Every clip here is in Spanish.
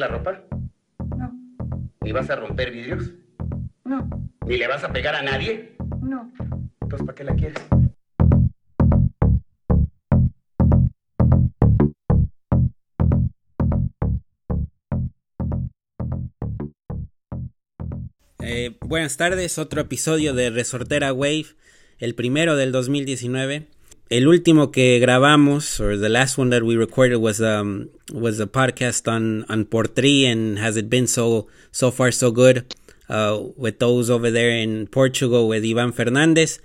la ropa? No, ¿Ni vas a romper vidrios? no, ¿Ni le vas a pegar a nadie? no. Entonces, ¿para qué la quieres? Eh, buenas tardes, otro episodio de Resortera Wave, el primero del 2019. El último que grabamos, or the last one that we recorded was um was a podcast on on Portri and has it been so so far so good uh, with those over there in Portugal with Iván Fernández.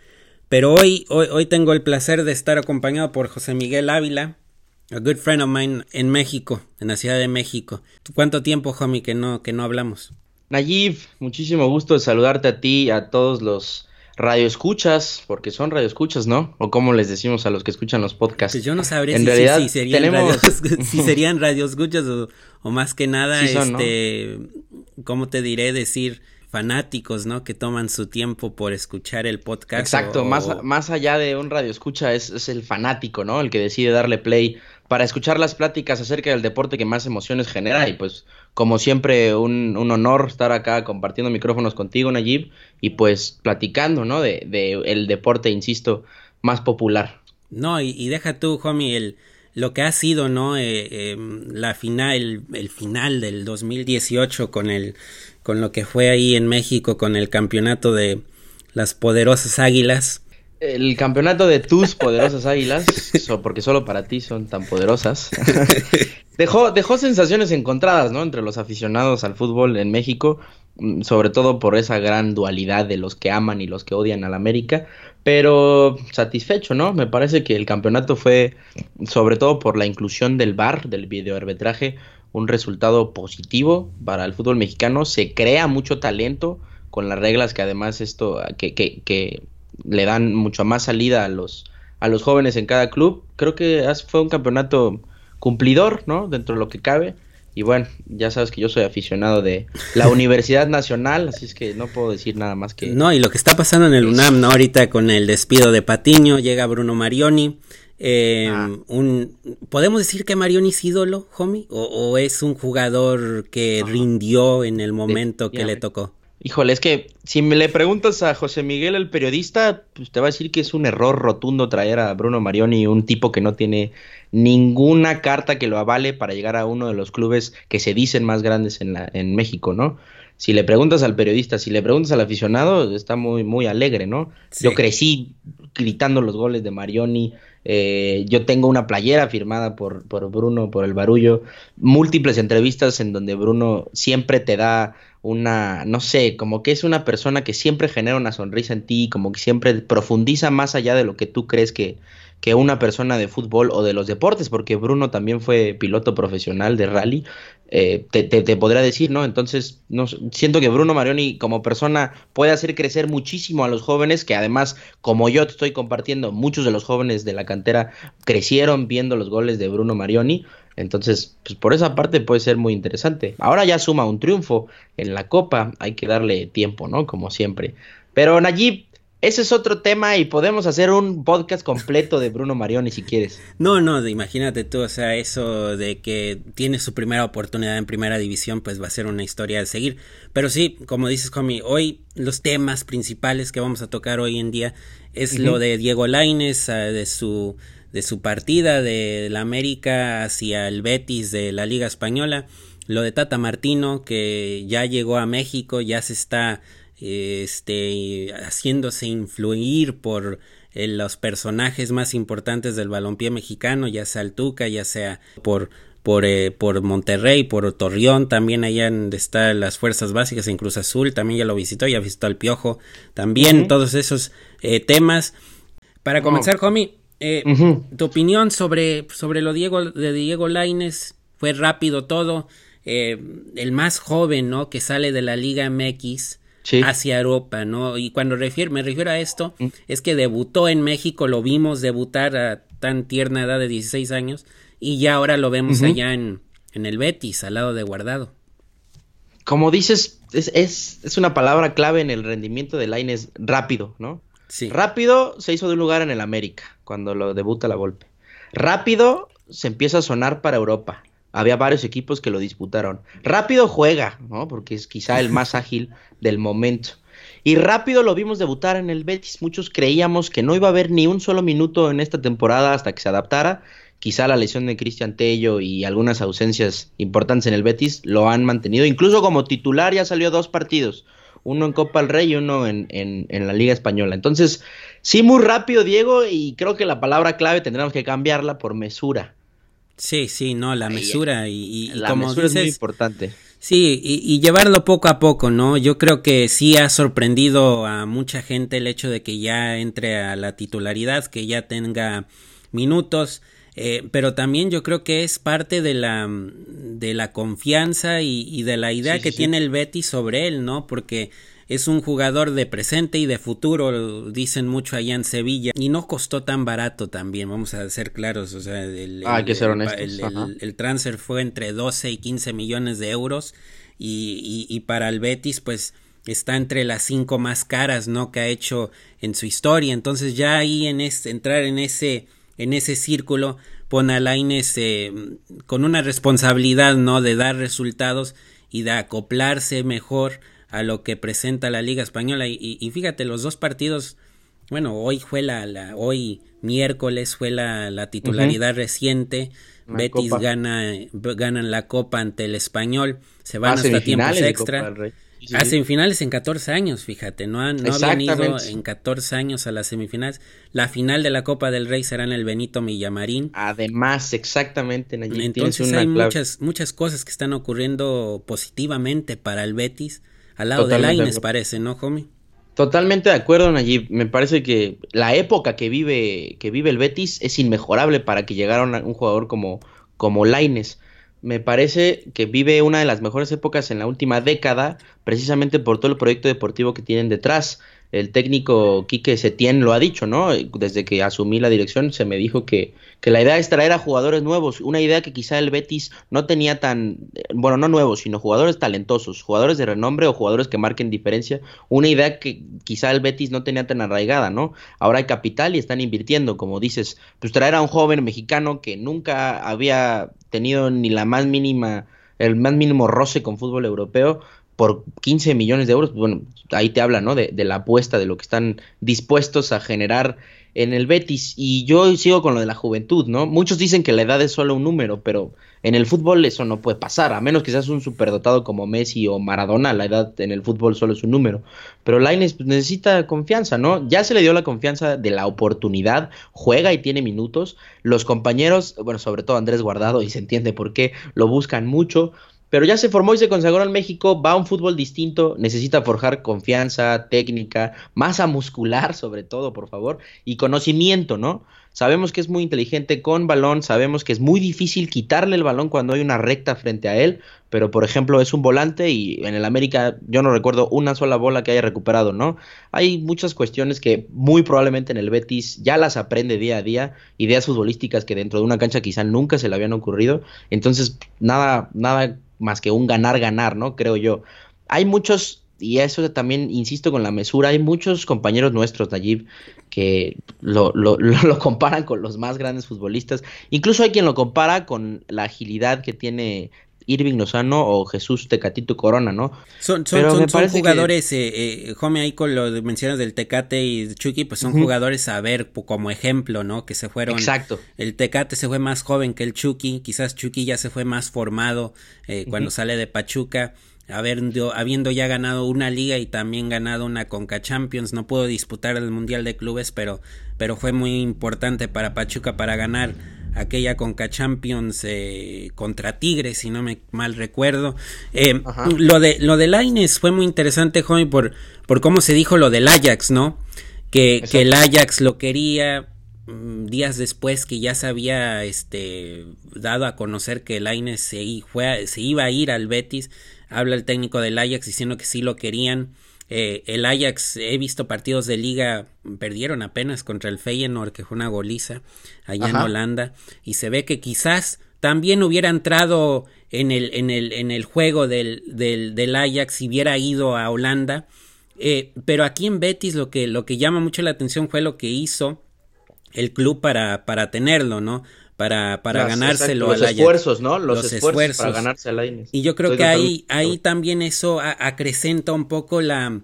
Pero hoy, hoy hoy tengo el placer de estar acompañado por José Miguel Ávila, a good friend of mine en México, en la Ciudad de México. ¿Cuánto tiempo, homie, que no que no hablamos? Nayib, muchísimo gusto de saludarte a ti y a todos los radioescuchas, porque son radioescuchas, ¿no? O como les decimos a los que escuchan los podcasts. Pues yo no sabría En si, realidad, si, si serían tenemos- radios, si serían radioscuchas o, o más que nada, Sí son, ¿no? este, ¿cómo te diré decir? Fanáticos, ¿no? Que toman su tiempo por escuchar el podcast. Exacto, o- más, más allá de un radioescucha es, es el fanático, ¿no? El que decide darle play para escuchar las pláticas acerca del deporte que más emociones genera y pues como siempre un, honor estar acá compartiendo micrófonos contigo, Nayib, y pues platicando, ¿no? De, el deporte, insisto, más popular. No, y, y deja tú, homie, el, lo que ha sido, ¿no? Eh, em, la final, el, el final del 2018 con el, con lo que fue ahí en México con el campeonato de las poderosas águilas. El campeonato de tus poderosas águilas, porque solo para ti son tan poderosas, dejó, dejó sensaciones encontradas, ¿no? Entre los aficionados al fútbol en México, mm, sobre todo por esa gran dualidad de los que aman y los que odian al América, pero satisfecho, ¿no? Me parece que el campeonato fue, sobre todo por la inclusión del VAR, del videoarbitraje, un resultado positivo para el fútbol mexicano. Se crea mucho talento con las reglas que además esto, que, que, que le dan mucho más salida a los, a los jóvenes en cada club. Creo que fue un campeonato cumplidor, ¿no? Dentro de lo que cabe. Y bueno, ya sabes que yo soy aficionado de la Universidad Nacional, así es que no puedo decir nada más que... No, y lo que está pasando en el UNAM, ¿no? Ahorita con el despido de Patiño, llega Bruno Marioni. eh, Ah. un, ¿Podemos decir que Marioni es ídolo, homie? ¿O, o es un jugador que rindió en el momento que le tocó? Híjole, es que si me le preguntas a José Miguel, el periodista, pues te va a decir que es un error rotundo traer a Bruno Marioni, un tipo que no tiene ninguna carta que lo avale para llegar a uno de los clubes que se dicen más grandes en, la, en México, ¿no? Si le preguntas al periodista, si le preguntas al aficionado, está muy, muy alegre, ¿no? Sí. Yo crecí gritando los goles de Marioni, eh, yo tengo una playera firmada por, por Bruno, por el barullo, múltiples entrevistas en donde Bruno siempre te da una, no sé, como que es una persona que siempre genera una sonrisa en ti, como que siempre profundiza más allá de lo que tú crees que, que una persona de fútbol o de los deportes, porque Bruno también fue piloto profesional de rally, eh, te, te, te podría decir, ¿no? Entonces, no, siento que Bruno Marioni como persona puede hacer crecer muchísimo a los jóvenes, que además, como yo te estoy compartiendo, muchos de los jóvenes de la cantera crecieron viendo los goles de Bruno Marioni. Entonces, pues por esa parte puede ser muy interesante. Ahora ya suma un triunfo en la Copa, hay que darle tiempo, ¿no? Como siempre. Pero Nayib, ese es otro tema y podemos hacer un podcast completo de Bruno Marioni si quieres. No, no, imagínate tú, o sea, eso de que tiene su primera oportunidad en primera división, pues va a ser una historia de seguir. Pero sí, como dices, Comi, hoy los temas principales que vamos a tocar hoy en día es lo de Diego Lainez, de su de su partida de la América hacia el Betis de la Liga Española, lo de Tata Martino que ya llegó a México, ya se está este haciéndose influir por eh, los personajes más importantes del balompié mexicano, ya sea el Tuca, ya sea por por, eh, por Monterrey, por Torreón, también allá donde están las fuerzas básicas en Cruz Azul, también ya lo visitó, ya visitó al Piojo, también todos esos eh, temas. Para Oh. comenzar, homie, eh, tu opinión sobre, sobre lo Diego, de Diego Laines, fue rápido todo, eh, el más joven, ¿no? Que sale de la Liga MX Sí. hacia Europa, ¿no? Y cuando refiero, me refiero a esto, Mm. es que debutó en México, lo vimos debutar a tan tierna edad de 16 años, y ya ahora lo vemos allá en, en el Betis, al lado de Guardado. Como dices, es, es, es una palabra clave en el rendimiento de Laines rápido, ¿no? Sí. Rápido se hizo de un lugar en el América, cuando lo debuta la golpe. Rápido se empieza a sonar para Europa. Había varios equipos que lo disputaron. Rápido juega, ¿no? Porque es quizá el más ágil del momento. Y rápido lo vimos debutar en el Betis. Muchos creíamos que no iba a haber ni un solo minuto en esta temporada hasta que se adaptara. Quizá la lesión de Cristian Tello y algunas ausencias importantes en el Betis lo han mantenido. Incluso como titular ya salió dos partidos. Uno en Copa del Rey y uno en, en, en la Liga Española. Entonces, sí, muy rápido, Diego, y creo que la palabra clave tendremos que cambiarla por mesura. Sí, sí, no, la mesura y, y, y la como mesura dices, es muy importante. Sí, y, y, llevarlo poco a poco, ¿no? Yo creo que sí ha sorprendido a mucha gente el hecho de que ya entre a la titularidad, que ya tenga minutos, eh, pero también yo creo que es parte de la, de la confianza y, y de la idea Sí, que sí, tiene el Betis sobre él, ¿no? Porque es un jugador de presente y de futuro, dicen mucho allá en Sevilla, y no costó tan barato también, vamos a ser claros, o sea, el, Ah, hay que ser el- honestos, el- ajá. el- el transfer fue entre 12 y 15 millones de euros y, y- y para el Betis pues está entre las cinco más caras no que ha hecho en su historia. Entonces ya ahí en este entrar en ese en ese círculo pone a Lainez eh, con una responsabilidad no de dar resultados y de acoplarse mejor a lo que presenta la Liga Española y, y- y fíjate los dos partidos bueno, hoy fue la, la hoy miércoles fue la, la titularidad reciente. La Betis Copa. gana, ganan la copa ante el español. Se A van hasta tiempos extra. Sí, A sí. semifinales en 14 años, fíjate, no, han, no habían ido en 14 años a las semifinales. La final de la Copa del Rey será en el Benito Millamarín. Además, exactamente, Entonces una hay clave. muchas, muchas cosas que están ocurriendo positivamente para el Betis. Al lado de Totalmente de Laines parece, ¿no, homie? Totalmente de acuerdo, Nayib. Me parece que la época que vive, que vive el Betis es inmejorable para que llegara un jugador como, como Laines. Me parece que vive una de las mejores épocas en la última década, precisamente por todo el proyecto deportivo que tienen detrás. El técnico Quique Setién lo ha dicho, ¿no? Desde que asumí la dirección se me dijo que, que la idea es traer a jugadores nuevos, una idea que quizá el Betis no tenía tan, bueno, no nuevos, sino jugadores talentosos, jugadores de renombre o jugadores que marquen diferencia, una idea que quizá el Betis no tenía tan arraigada, ¿no? Ahora hay capital y están invirtiendo, como dices, pues traer a un joven mexicano que nunca había tenido ni la más mínima, el más mínimo roce con fútbol europeo, por 15 millones de euros, bueno, ahí te habla, ¿no? De, de la apuesta, de lo que están dispuestos a generar en el Betis. Y yo sigo con lo de la juventud, ¿no? Muchos dicen que la edad es solo un número, pero en el fútbol eso no puede pasar, a menos que seas un superdotado como Messi o Maradona, la edad en el fútbol solo es un número. Pero Lainez pues, necesita confianza, ¿no? Ya se le dio la confianza de la oportunidad, juega y tiene minutos. Los compañeros, bueno, sobre todo Andrés Guardado, y se entiende por qué, lo buscan mucho. Pero ya se formó y se consagró en México, va a un fútbol distinto, necesita forjar confianza, técnica, masa muscular sobre todo, por favor, y conocimiento, ¿no? Sabemos que es muy inteligente con balón, sabemos que es muy difícil quitarle el balón cuando hay una recta frente a él, pero por ejemplo es un volante y en el América yo no recuerdo una sola bola que haya recuperado, ¿no? Hay muchas cuestiones que muy probablemente en el Betis ya las aprende día a día, ideas futbolísticas que dentro de una cancha quizá nunca se le habían ocurrido, entonces nada, nada más que un ganar-ganar, ¿no? Creo yo. Hay muchos, y eso también insisto con la mesura, hay muchos compañeros nuestros, Nayib, que lo, lo, lo, lo comparan con los más grandes futbolistas. Incluso hay quien lo compara con la agilidad que tiene Irving Lozano o Jesús Tecatito Corona, ¿no? Son, son, Pero me son, parece que- jugadores, eh, eh, Home, ahí con lo mencionas del Tecate y Chucky, pues son jugadores a ver como ejemplo, ¿no? Que se fueron. Exacto. El Tecate se fue más joven que el Chucky, quizás Chucky ya se fue más formado eh, cuando sale de Pachuca, habiendo, habiendo ya ganado una liga y también ganado una Conca Champions, no pudo disputar el Mundial de Clubes, pero, pero fue muy importante para Pachuca para ganar aquella Conca Champions eh, contra Tigres, si no me mal recuerdo. Eh, lo de lo de Lainez fue muy interesante, Joey, por, por cómo se dijo lo del Ajax, ¿no? Que, que el Ajax lo quería mm, días después que ya se había este dado a conocer que Lainez se, se iba a ir al Betis. Habla el técnico del Ajax diciendo que sí lo querían. Eh, el Ajax, he visto partidos de liga, perdieron apenas contra el Feyenoord, que fue una goliza allá en. Holanda, y se ve que quizás también hubiera entrado en el, en el, en el juego del, del, del Ajax si hubiera ido a Holanda. Eh, pero aquí en Betis lo que, lo que llama mucho la atención fue lo que hizo el club para, para tenerlo, ¿no? Para, para Las- ganárselo exacto, los Ajax. esfuerzos, ¿no? Los, Los esfuerzos, esfuerzos. para ganarse a Lainez. Y yo creo Estoy que ahí, ahí también eso a- acrecenta un poco la,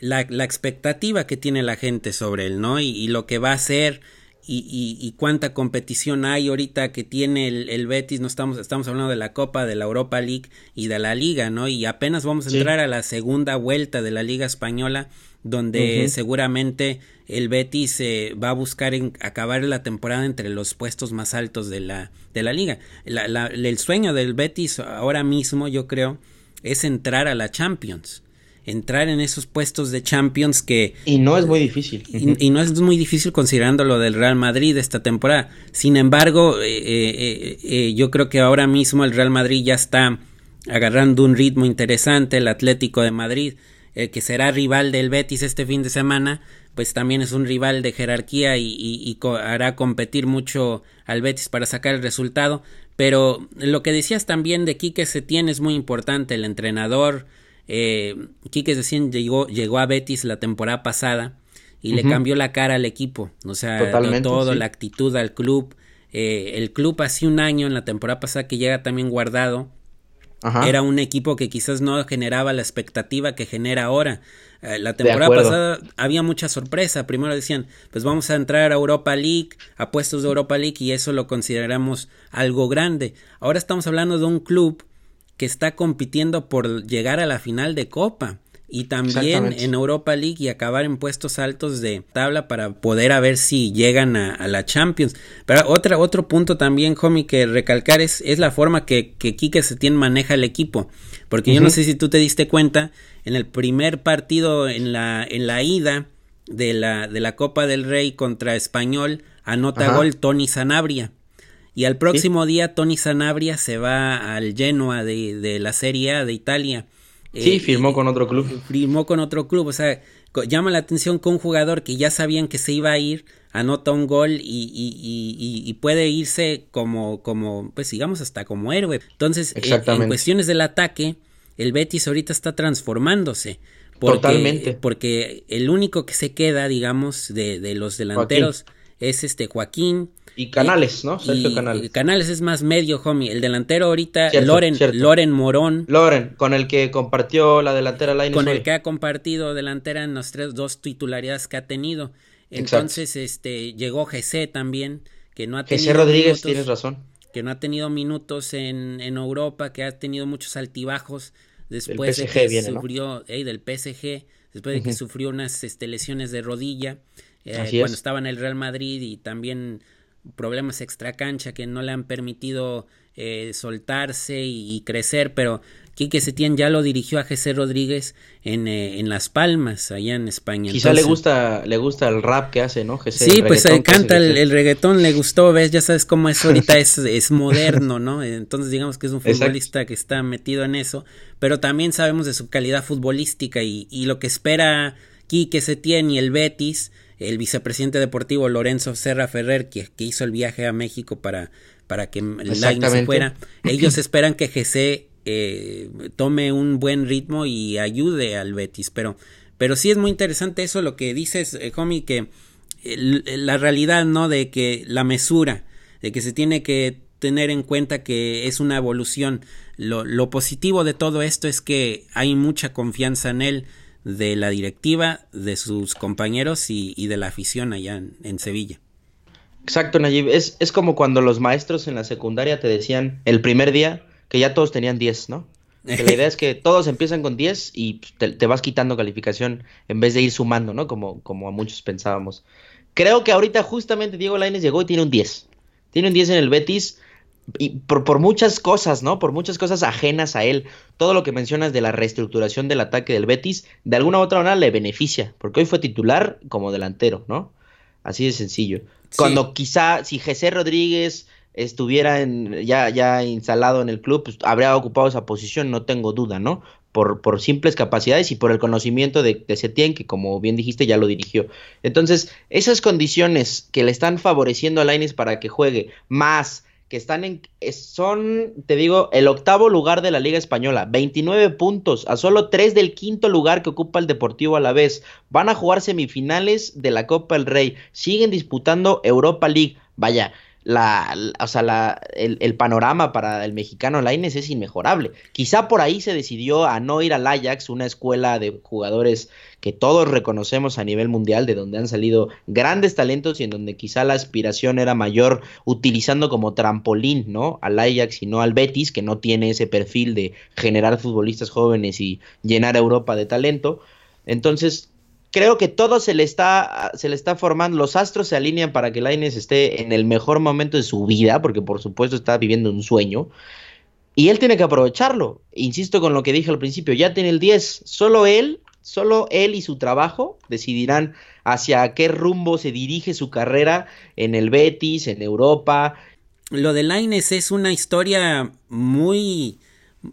la, la expectativa que tiene la gente sobre él, ¿no? Y, y lo que va a hacer y, y- y cuánta competición hay ahorita que tiene el, el Betis, no estamos, estamos hablando de la Copa, de la Europa League y de la Liga, ¿no? Y apenas vamos a Sí. entrar a la segunda vuelta de la Liga Española, donde seguramente el Betis eh, va a buscar en- acabar la temporada entre los puestos más altos de la, de la liga. La- la- el sueño del Betis ahora mismo, yo creo, es entrar a la Champions. Entrar en esos puestos de Champions que Y no es muy difícil. y, y no es muy difícil considerando lo del Real Madrid esta temporada. Sin embargo, eh, eh, eh, eh, yo creo que ahora mismo el Real Madrid ya está agarrando un ritmo interesante. El Atlético de Madrid, eh, que será rival del Betis este fin de semana, pues también es un rival de jerarquía y, y- y co- hará competir mucho al Betis para sacar el resultado. Pero lo que decías también de Quique Setién es muy importante. El entrenador, eh, Quique Setién llegó, llegó a Betis la temporada pasada y le cambió la cara al equipo, o sea, Totalmente, todo, sí. la actitud al club. Eh, el club hace un año, en la temporada pasada que llega también guardado, Ajá. era un equipo que quizás no generaba la expectativa que genera ahora. Eh, la temporada pasada había mucha sorpresa. Primero decían, pues vamos a entrar a Europa League, a puestos de Europa League, y eso lo consideramos algo grande. Ahora estamos hablando de un club que está compitiendo por llegar a la final de Copa. Y también en Europa League y acabar en puestos altos de tabla para poder a ver si llegan a, a la Champions. Pero otra, otro punto también, homie, que recalcar es, es la forma que, que Quique Setién maneja el equipo. Porque yo no sé si tú te diste cuenta, en el primer partido, en la, en la ida de la, de la Copa del Rey contra Español, anota Ajá. gol Tony Sanabria. Y al próximo día Tony Sanabria se va al Genoa de, de la Serie A de Italia. Sí, Eh, firmó y- con otro club. firmó con otro club, o sea, llama la atención que un jugador que ya sabían que se iba a ir, anota un gol y, y- y- y- puede irse como, como, pues digamos hasta como héroe. Entonces, eh, en cuestiones del ataque, el Betis ahorita está transformándose. Porque, Totalmente. Porque el único que se queda, digamos, de, de los delanteros es este Joaquín. Y Canales, ¿no? Sergio y- Canales. es más medio, homie. El delantero ahorita, Cierto, Loren, cierto. Loren Morón. Loren, con el que compartió la delantera Lainez con hoy. el que ha compartido delantera en las tres dos titularidades que ha tenido. Exacto. Entonces, este llegó GC también, que no ha tenido Jesse Rodríguez, minutos, tienes razón. que no ha tenido minutos en, en Europa, que ha tenido muchos altibajos después de PSG que viene, ¿no? sufrió ey, del PSG, después de que sufrió unas este, lesiones de rodilla eh, cuando es. estaba en el Real Madrid y también problemas extracancha que no le han permitido eh, soltarse y, y crecer, pero Quique Setién ya lo dirigió a José Rodríguez en, eh, en Las Palmas, allá en España. Quizá le gusta, le gusta el rap que hace, ¿no? Sí, pues reggaetón eh, canta el, reggaetón, le gustó, ves, ya sabes cómo es ahorita, es, es moderno, ¿no? Entonces digamos que es un Exacto. futbolista que está metido en eso, pero también sabemos de su calidad futbolística y, y lo que espera Quique Setién y el Betis, el vicepresidente deportivo Lorenzo Serra Ferrer, que, que hizo el viaje a México para, para que el Lainez se fuera, ellos esperan que GC eh, tome un buen ritmo y ayude al Betis, pero, pero sí es muy interesante eso lo que dices, eh, homie, que la realidad, ¿no? De que la mesura, de que se tiene que tener en cuenta que es una evolución. Lo, lo positivo de todo esto es que hay mucha confianza en él de la directiva, de sus compañeros y, y de la afición allá en, en Sevilla. Exacto, Nayib. Es, es como cuando los maestros en la secundaria te decían el primer día que ya todos tenían 10, ¿no? Que la idea es que todos empiezan con 10 y pues, te, te vas quitando calificación en vez de ir sumando, ¿no? Como, como a muchos pensábamos. Creo que ahorita justamente Diego Lainez llegó y tiene un 10. Tiene un 10 en el Betis y por, por muchas cosas, ¿no? Por muchas cosas ajenas a él. Todo lo que mencionas de la reestructuración del ataque del Betis, de alguna u otra manera le beneficia, porque hoy fue titular como delantero, ¿no? Así de sencillo. Sí. Cuando quizá si José Rodríguez estuviera en, ya, ya instalado en el club, pues habría ocupado esa posición, no tengo duda, ¿no? Por, por simples capacidades y por el conocimiento de, de Setién, que como bien dijiste, ya lo dirigió. Entonces, esas condiciones que le están favoreciendo a Lainez para que juegue, más que están en, son, te digo, el octavo lugar de la Liga Española, 29 puntos, a solo 3 del quinto lugar que ocupa el Deportivo a la vez. Van a jugar semifinales de la Copa del Rey, siguen disputando Europa League. Vaya, la, o sea, la, el, panorama para el mexicano Laines es inmejorable. Quizá por ahí se decidió a no ir al Ajax, una escuela de jugadores que todos reconocemos a nivel mundial, de donde han salido grandes talentos y en donde quizá la aspiración era mayor utilizando como trampolín, ¿no? Al Ajax y no al Betis, que no tiene ese perfil de generar futbolistas jóvenes y llenar Europa de talento. Entonces, creo que todo se le está se le está formando, los astros se alinean para que Laines esté en el mejor momento de su vida, porque por supuesto está viviendo un sueño. Y él tiene que aprovecharlo. Insisto con lo que dije al principio, ya tiene el 10, solo él, solo él y su trabajo decidirán hacia qué rumbo se dirige su carrera en el Betis, en Europa. Lo de Laines es una historia muy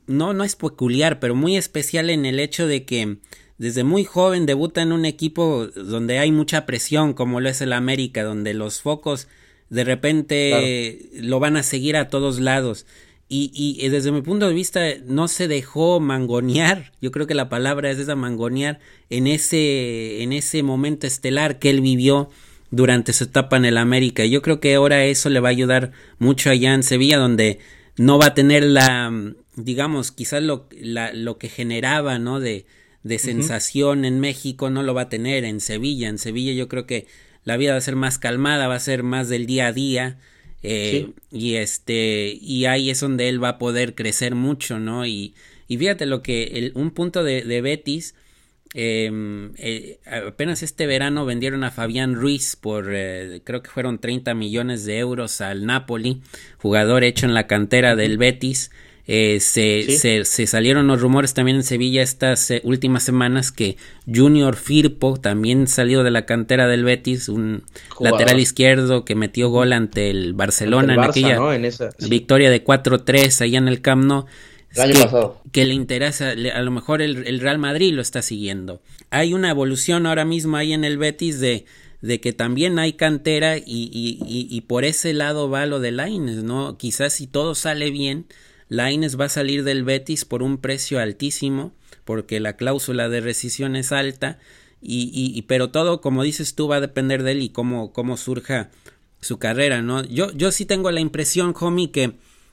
no no es peculiar, pero muy especial en el hecho de que desde muy joven debuta en un equipo donde hay mucha presión, como lo es el América, donde los focos de repente lo van a seguir a todos lados. Y, y, desde mi punto de vista no se dejó mangonear, yo creo que la palabra es esa mangonear en ese, en ese momento estelar que él vivió durante su etapa en el América. Yo creo que ahora eso le va a ayudar mucho allá en Sevilla, donde no va a tener la, digamos, quizás lo, la, lo que generaba, ¿no? De, de sensación en México no lo va a tener en Sevilla. En Sevilla yo creo que la vida va a ser más calmada, va a ser más del día a día. Eh, y este, y ahí es donde él va a poder crecer mucho, ¿no? Y, y fíjate lo que, el, un punto de, de Betis, em, eh, apenas este verano vendieron a Fabián Ruiz por, eh, creo que fueron 30 millones de euros al Napoli, jugador hecho en la cantera del Betis. Eh, se, se, salieron los rumores también en Sevilla estas eh, últimas semanas que Junior Firpo, también salió de la cantera del Betis, un lateral izquierdo que metió gol ante el Barcelona en aquella victoria de 4-3 allá en el Camp Nou. que, le interesa, a lo mejor el, Real Madrid lo está siguiendo. Hay una evolución ahora mismo ahí en el Betis de, de que también hay cantera y, y, y, por ese lado va lo de Laines, ¿no? Quizás si todo sale bien, Laines va a salir del Betis por un precio altísimo, porque la cláusula de rescisión es alta, y, y, pero todo, como dices tú, va a depender de él y cómo, cómo surja su carrera, ¿no? Yo, yo sí tengo la impresión, homie, que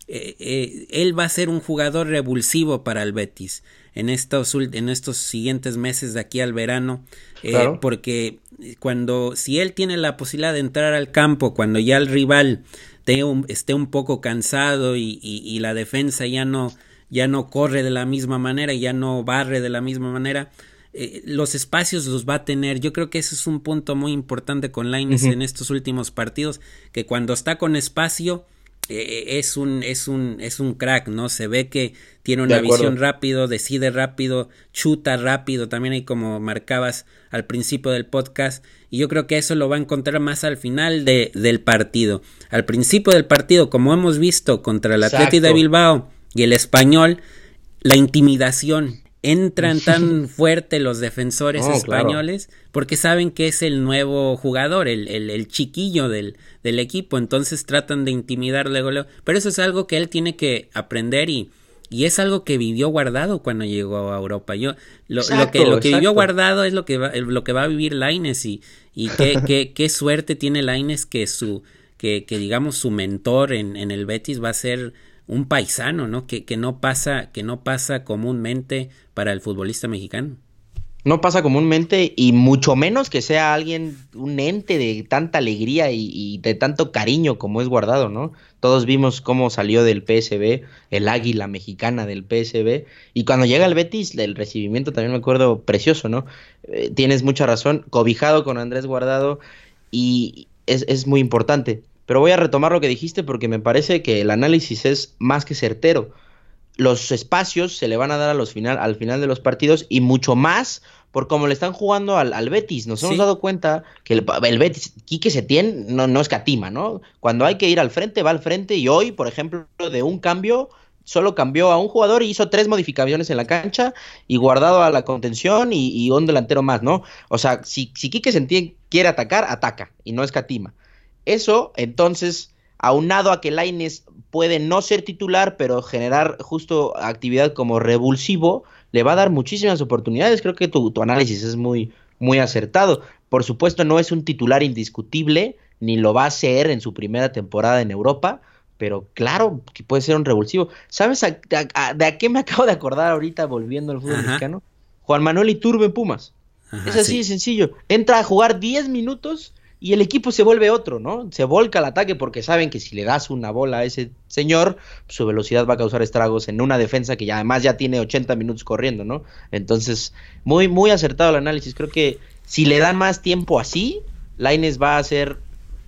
eh, eh, él va a ser un jugador revulsivo para el Betis en estos, en estos siguientes meses de aquí al verano, eh, porque cuando, si él tiene la posibilidad de entrar al campo, cuando ya el rival esté un, poco cansado y, y, la defensa ya no, ya no corre de la misma manera, ya no barre de la misma manera, eh, los espacios los va a tener. Yo creo que ese es un punto muy importante con Laines en estos últimos partidos, que cuando está con espacio, eh, es un es un es un crack no se ve que tiene una visión rápido decide rápido chuta rápido también hay como marcabas al principio del podcast y yo creo que eso lo va a encontrar más al final de, del partido. Al principio del partido como hemos visto contra el Atlético de Bilbao y el Español la intimidación entran tan fuerte los defensores españoles porque saben que es el nuevo jugador, el, el, chiquillo del, del, equipo, entonces tratan de intimidar luego, pero eso es algo que él tiene que aprender y, y es algo que vivió guardado cuando llegó a Europa. Yo lo, que lo que vivió guardado es lo que va, lo que va a vivir Laines y, y qué, qué, qué suerte tiene Laines que su que, que digamos su mentor en, en el Betis va a ser un paisano, ¿no? Que, que, no pasa, que no pasa comúnmente para el futbolista mexicano. No pasa comúnmente y mucho menos que sea alguien, un ente de tanta alegría y, de tanto cariño como es guardado, ¿no? Todos vimos cómo salió del PSB, el águila mexicana del PSB, y cuando llega el Betis, el recibimiento también me acuerdo precioso, ¿no? Eh, tienes mucha razón, cobijado con Andrés Guardado y es, es muy importante. Pero voy a retomar lo que dijiste porque me parece que el análisis es más que certero. Los espacios se le van a dar a los final, al final de los partidos y mucho más por cómo le están jugando al, Betis. Nos hemos dado cuenta que el, el Betis, Quique Setién, no, no escatima, ¿no? Cuando hay que ir al frente, va al frente y hoy, por ejemplo, de un cambio, solo cambió a un jugador y hizo tres modificaciones en la cancha y guardado a la contención y, un delantero más, ¿no? O sea, si, si Quique Setién quiere atacar, ataca y no escatima. Eso, entonces, aunado a que Laines puede no ser titular, pero generar justo actividad como revulsivo, le va a dar muchísimas oportunidades. Creo que tu, tu análisis es muy, muy acertado. Por supuesto, no es un titular indiscutible, ni lo va a ser en su primera temporada en Europa, pero claro que puede ser un revulsivo. ¿Sabes a, a, a, de a qué me acabo de acordar ahorita volviendo al fútbol Ajá. mexicano? Juan Manuel Iturbe en Pumas. Ajá, es así sí. de sencillo. Entra a jugar 10 minutos y el equipo se vuelve otro, ¿no? Se volca al ataque porque saben que si le das una bola a ese señor, su velocidad va a causar estragos en una defensa que ya además ya tiene 80 minutos corriendo, ¿no? Entonces, muy, muy acertado el análisis. Creo que si le dan más tiempo así, Laines va a hacer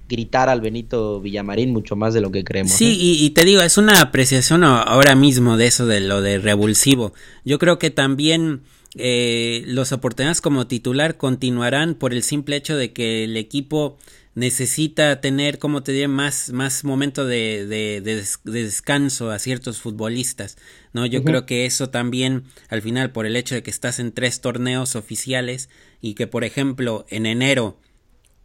gritar al Benito Villamarín mucho más de lo que creemos. Sí, ¿eh? y, y te digo, es una apreciación ahora mismo de eso de lo de revulsivo. Yo creo que también eh, los oportunidades como titular continuarán por el simple hecho de que el equipo necesita tener, como te diré, más, más momento de, de, de des- de descanso a ciertos futbolistas, ¿no? Yo creo que eso también, al final, por el hecho de que estás en tres torneos oficiales y que, por ejemplo, en enero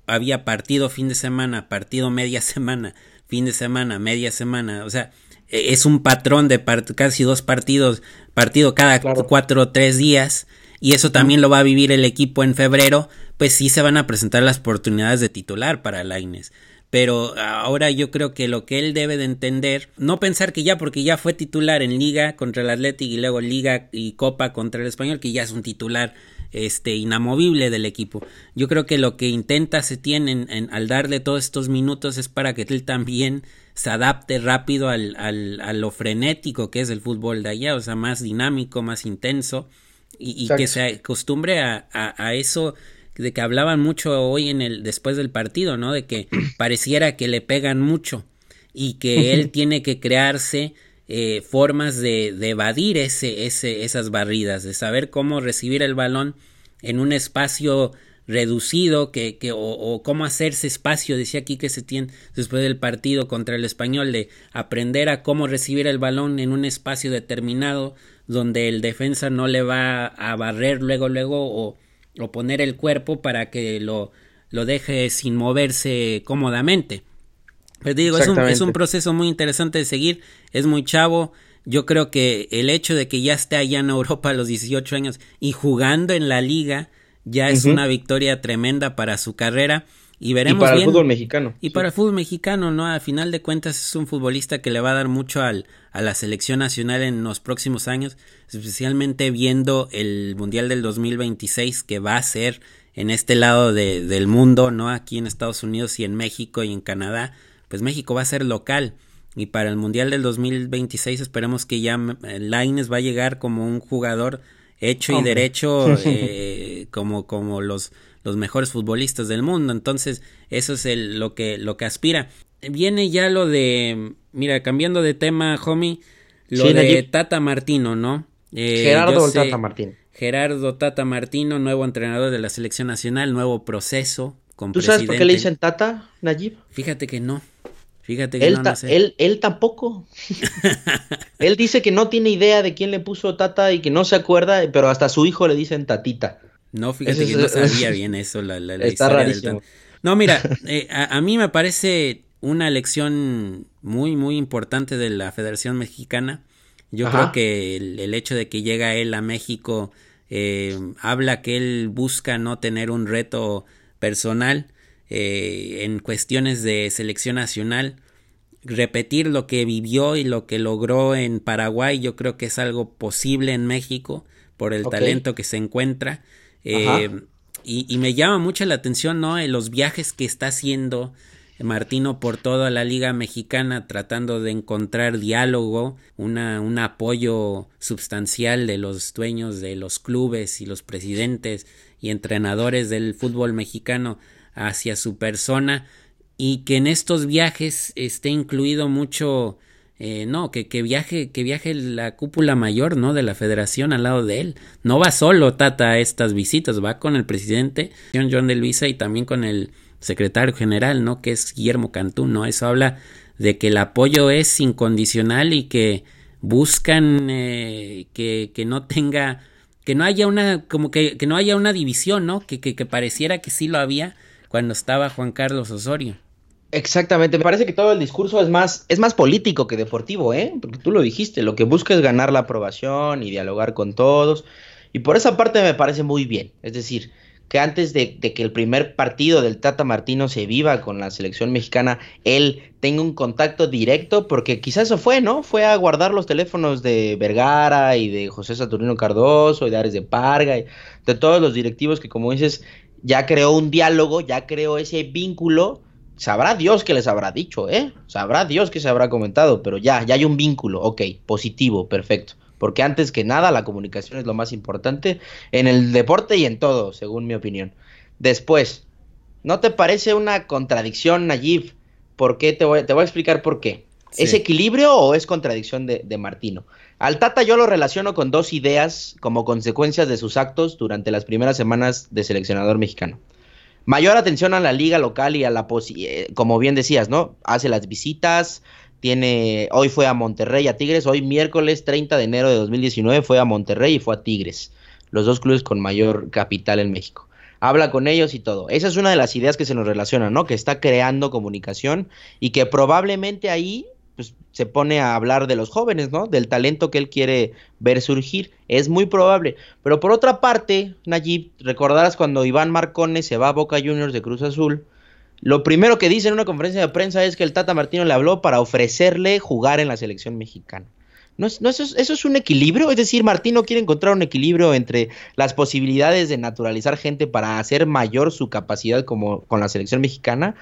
había partido fin de semana, partido media semana, fin de semana, media semana, o sea, es un patrón de part- casi dos partidos, partido cada Claro. cuatro o tres días, y eso también lo va a vivir el equipo en febrero, pues sí se van a presentar las oportunidades de titular para Laines. Pero ahora yo creo que lo que él debe de entender, no pensar que ya porque ya fue titular en Liga contra el Athletic y luego Liga y Copa contra el Español, que ya es un titular este inamovible del equipo. Yo creo que lo que intenta se tiene en, en- al darle todos estos minutos es para que él también se adapte rápido al, al, a lo frenético que es el fútbol de allá, o sea, más dinámico, más intenso, y, y que se acostumbre a, a, a eso de que hablaban mucho hoy en el después del partido, ¿no? De que pareciera que le pegan mucho y que él tiene que crearse eh, formas de, evadir ese, ese, esas barridas, de saber cómo recibir el balón en un espacio reducido que, o, cómo hacerse espacio, decía aquí que se tiene después del partido contra el español, de aprender a cómo recibir el balón en un espacio determinado donde el defensa no le va a barrer luego, luego o, poner el cuerpo para que lo deje sin moverse cómodamente. Pero te digo, es un, es un proceso muy interesante de seguir, es muy chavo. Yo creo que el hecho de que ya esté allá en Europa a los 18 años y jugando en la liga ya es una victoria tremenda para su carrera. Y Y veremos para el fútbol mexicano. Y Sí. para el fútbol mexicano, ¿no? A final de cuentas es un futbolista que le va a dar mucho al, a la selección nacional en los próximos años, especialmente viendo el Mundial del 2026 que va a ser en este lado de- del mundo, ¿no? Aquí en Estados Unidos y en México y en Canadá, pues México va a ser local. Y para el Mundial del 2026 esperemos que ya eh, Laines va a llegar como un jugador hecho y derecho eh, como, como los, los mejores futbolistas del mundo. Entonces, eso es el, lo, que, lo que aspira. Viene ya lo de, mira, cambiando de tema, homie, lo Sí, de. Tata Martino, ¿no? Eh, Gerardo yo el sé- Tata Martín. Gerardo Tata Martino, nuevo entrenador de la selección nacional, nuevo proceso con ¿Tú sabes por qué le dicen Tata, Nayib? Fíjate que no. Fíjate que Él, no, no sé. él, él tampoco. él dice que no tiene idea de quién le puso Tata y que no se acuerda, pero hasta a su hijo le dicen Tatita. No, fíjate que no sabía bien eso, la, la, la Está rarísimo. No, mira, eh, a, a mí me parece una lección muy, muy importante de la Federación Mexicana. Yo Ajá. creo que el, el hecho de que llega él a México eh, habla que él busca no tener un reto personal eh, en cuestiones de selección nacional. Repetir lo que vivió y lo que logró en Paraguay, yo creo que es algo posible en México por el talento que se encuentra. Eh, y, y me llama mucho la atención, ¿no? En los viajes que está haciendo Martino por toda la Liga Mexicana tratando de encontrar diálogo, una, un apoyo sustancial de los dueños de los clubes y los presidentes y entrenadores del fútbol mexicano hacia su persona y que en estos viajes esté incluido mucho eh, no, que, que viaje, que viaje la cúpula mayor, ¿no? De la federación al lado de él. No va solo Tata a estas visitas, va con el presidente John de Luisa y también con el secretario general, ¿no? Que es Guillermo Cantú, ¿no? Eso habla de que el apoyo es incondicional y que buscan eh, que, que no tenga, que no haya una, como que, que no haya una división, ¿no? Que, que, que pareciera que sí lo había cuando estaba Juan Carlos Osorio. Exactamente, me parece que todo el discurso es más, es más político que deportivo, ¿eh? Porque tú lo dijiste, lo que busca es ganar la aprobación y dialogar con todos. Y por esa parte me parece muy bien. Es decir, que antes de, de, que el primer partido del Tata Martino se viva con la selección mexicana, él tenga un contacto directo, porque quizás eso fue, ¿no? Fue a guardar los teléfonos de Vergara y de José Saturnino Cardoso y de Ares de Parga y de todos los directivos que, como dices, ya creó un diálogo, ya creó ese vínculo Sabrá Dios que les habrá dicho, ¿eh? Sabrá Dios que se habrá comentado, pero ya, ya hay un vínculo, ok, positivo, perfecto. Porque antes que nada la comunicación es lo más importante en el deporte y en todo, según mi opinión. Después, ¿no te parece una contradicción, Nayib? ¿Por qué? Te voy, te voy a explicar por qué. Sí. ¿Es equilibrio o es contradicción de, de Martino? Al Tata yo lo relaciono con dos ideas como consecuencias de sus actos durante las primeras semanas de seleccionador mexicano mayor atención a la liga local y a la eh, como bien decías, ¿no? Hace las visitas, tiene hoy fue a Monterrey a Tigres, hoy miércoles 30 de enero de 2019 fue a Monterrey y fue a Tigres, los dos clubes con mayor capital en México. Habla con ellos y todo. Esa es una de las ideas que se nos relaciona, ¿no? Que está creando comunicación y que probablemente ahí se pone a hablar de los jóvenes, ¿no? Del talento que él quiere ver surgir. Es muy probable. Pero por otra parte, Nayib, recordarás cuando Iván Marcone se va a Boca Juniors de Cruz Azul. Lo primero que dice en una conferencia de prensa es que el Tata Martino le habló para ofrecerle jugar en la selección mexicana. ¿No, es, no eso, es, ¿Eso es un equilibrio? Es decir, Martino quiere encontrar un equilibrio entre las posibilidades de naturalizar gente para hacer mayor su capacidad como con la selección mexicana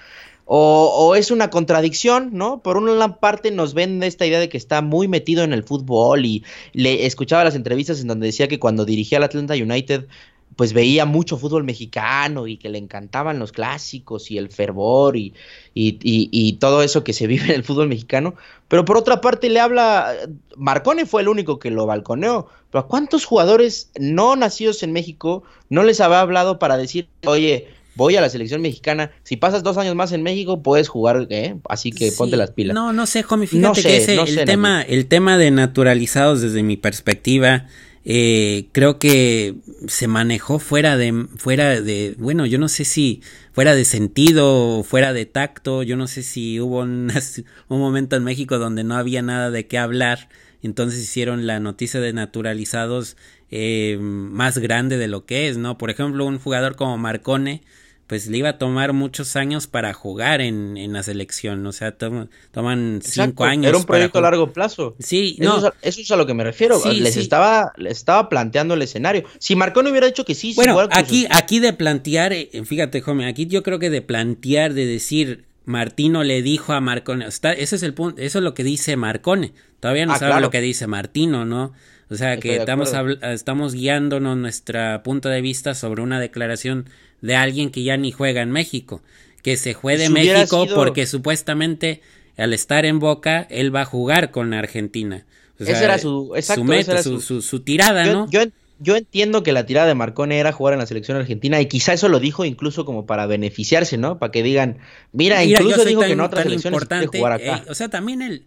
o, es una contradicción, ¿no? Por una parte nos vende esta idea de que está muy metido en el fútbol y le escuchaba las entrevistas en donde decía que cuando dirigía al Atlanta United pues veía mucho fútbol mexicano y que le encantaban los clásicos y el fervor y, y, y, y, todo eso que se vive en el fútbol mexicano. Pero por otra parte le habla, Marcone fue el único que lo balconeó, pero ¿a cuántos jugadores no nacidos en México no les había hablado para decir, oye, voy a la selección mexicana. Si pasas dos años más en México, puedes jugar, ¿eh? Así que sí. ponte las pilas. No, no sé, homie, fíjate no sé, que ese, no el, sé, tema, el tema de naturalizados desde mi perspectiva, eh, creo que se manejó fuera de, fuera de, bueno, yo no sé si fuera de sentido, fuera de tacto, yo no sé si hubo un, un momento en México donde no había nada de qué hablar, entonces hicieron la noticia de naturalizados eh, más grande de lo que es, ¿no? Por ejemplo, un jugador como Marcone, pues le iba a tomar muchos años para jugar en, en la selección, o sea, to toman cinco años. Era un proyecto a largo plazo. Sí, eso, no. es a, eso es a lo que me refiero. Sí, les, sí. Estaba, les estaba planteando el escenario. Si Marconi hubiera dicho que sí, bueno, aquí, sus... aquí de plantear, eh, fíjate, Jome, aquí yo creo que de plantear, de decir, Martino le dijo a Marcone, está, ese es el punto, eso es lo que dice Marcone. Todavía no ah, sabe claro. lo que dice Martino, ¿no? O sea, que estamos, estamos guiándonos nuestro punto de vista sobre una declaración de alguien que ya ni juega en México, que se fue de si México sido... porque supuestamente al estar en Boca él va a jugar con Argentina. O sea, esa era su, exacto, su, meta, era su, su, su, tirada, yo, ¿no? Yo, yo entiendo que la tirada de Marcone era jugar en la selección argentina y quizá eso lo dijo incluso como para beneficiarse, ¿no? Para que digan, mira, mira incluso dijo tan, que en otras selecciones quiere jugar acá. Eh, o sea, también el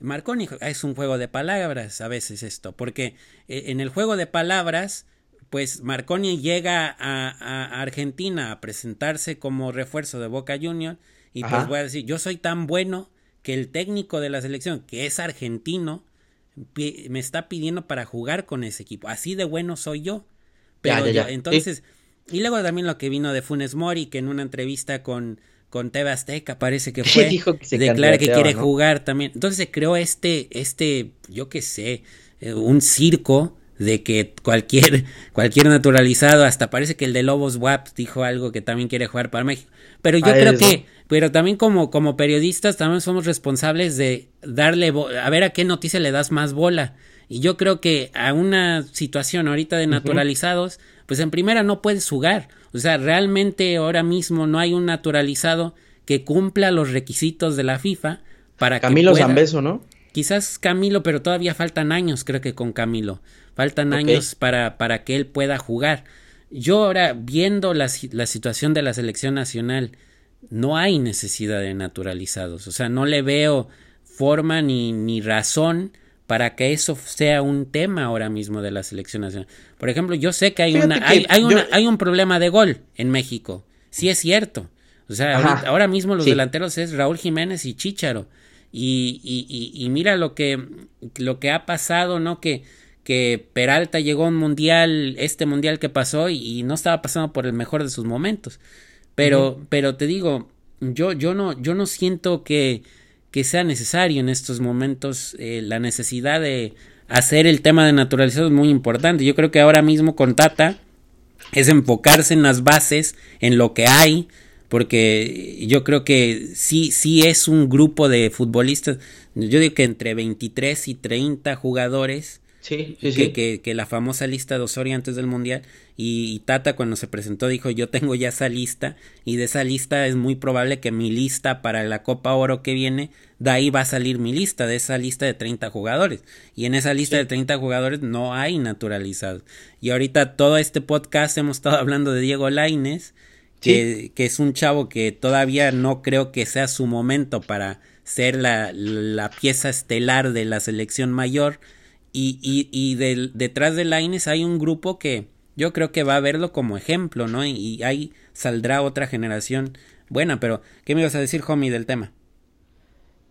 Marconi es un juego de palabras a veces esto, porque eh, en el juego de palabras, pues Marconi llega a, a, Argentina a presentarse como refuerzo de Boca Junior y Ajá. pues voy a decir, yo soy tan bueno que el técnico de la selección, que es argentino, me está pidiendo para jugar con ese equipo. Así de bueno soy yo. Pero ya, ya, ya. Yo, entonces, sí. y luego también lo que vino de Funes Mori, que en una entrevista con con TV Azteca parece que fue Dijo que se declara que quiere ¿no? jugar también. Entonces se creó este este yo qué sé eh, un circo de que cualquier cualquier naturalizado hasta parece que el de Lobos WAP dijo algo que también quiere jugar para México. Pero yo ah, creo que pero también como como periodistas también somos responsables de darle a ver a qué noticia le das más bola. Y yo creo que a una situación ahorita de naturalizados uh -huh. pues en primera no puedes jugar o sea, realmente ahora mismo no hay un naturalizado que cumpla los requisitos de la FIFA para Camilo que pueda... Zambeso, ¿no? Quizás Camilo, pero todavía faltan años, creo que con Camilo. Faltan okay. años para, para que él pueda jugar. Yo ahora, viendo la, la situación de la selección nacional, no hay necesidad de naturalizados. O sea, no le veo forma ni, ni razón para que eso sea un tema ahora mismo de la selección nacional. Por ejemplo, yo sé que hay, una, que hay, hay, una, yo... hay un problema de gol en México, sí es cierto. O sea, ahora mismo los delanteros es Raúl Jiménez y Chicharo. Y, y, y, mira lo que, lo que ha pasado, ¿no? Que, que Peralta llegó a un mundial, este mundial que pasó, y, no estaba pasando por el mejor de sus momentos. Pero, pero te digo, yo, yo no, yo no siento que, que sea necesario en estos momentos eh, la necesidad de hacer el tema de naturalizado es muy importante. Yo creo que ahora mismo con Tata es enfocarse en las bases, en lo que hay, porque yo creo que sí, sí es un grupo de futbolistas, yo digo que entre 23 y 30 jugadores Sí, que, Que, la famosa lista de Osorio antes del Mundial. Y, Tata cuando se presentó dijo yo tengo ya esa lista y de esa lista es muy probable que mi lista para la Copa Oro que viene, de ahí va a salir mi lista, de esa lista de 30 jugadores. Y en esa lista de 30 jugadores no hay naturalizados. Y ahorita todo este podcast hemos estado hablando de Diego Laines, que, que es un chavo que todavía no creo que sea su momento para ser la, la pieza estelar de la selección mayor y, y, y detrás de Laines hay un grupo que yo creo que va a verlo como ejemplo, ¿no? Y, ahí saldrá otra generación buena, pero ¿qué me ibas a decir, homie, del tema?